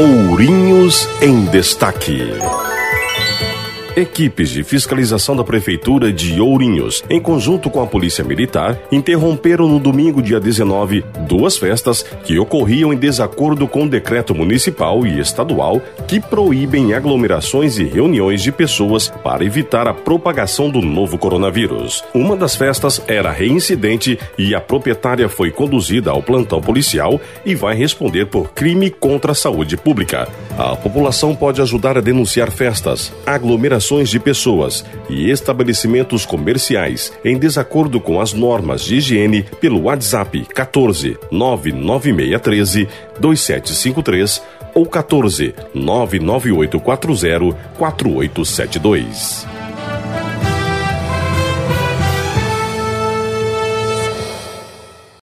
Ourinhos em Destaque. Equipes de fiscalização da Prefeitura de Ourinhos, em conjunto com a Polícia Militar, interromperam no domingo, dia 19, duas festas que ocorriam em desacordo com o decreto municipal e estadual que proíbem aglomerações e reuniões de pessoas para evitar a propagação do novo coronavírus. Uma das festas era reincidente e a proprietária foi conduzida ao plantão policial e vai responder por crime contra a saúde pública. A população pode ajudar a denunciar festas, aglomerações de pessoas e estabelecimentos comerciais em desacordo com as normas de higiene pelo WhatsApp 14 99613 2753 ou 14 99840 4872.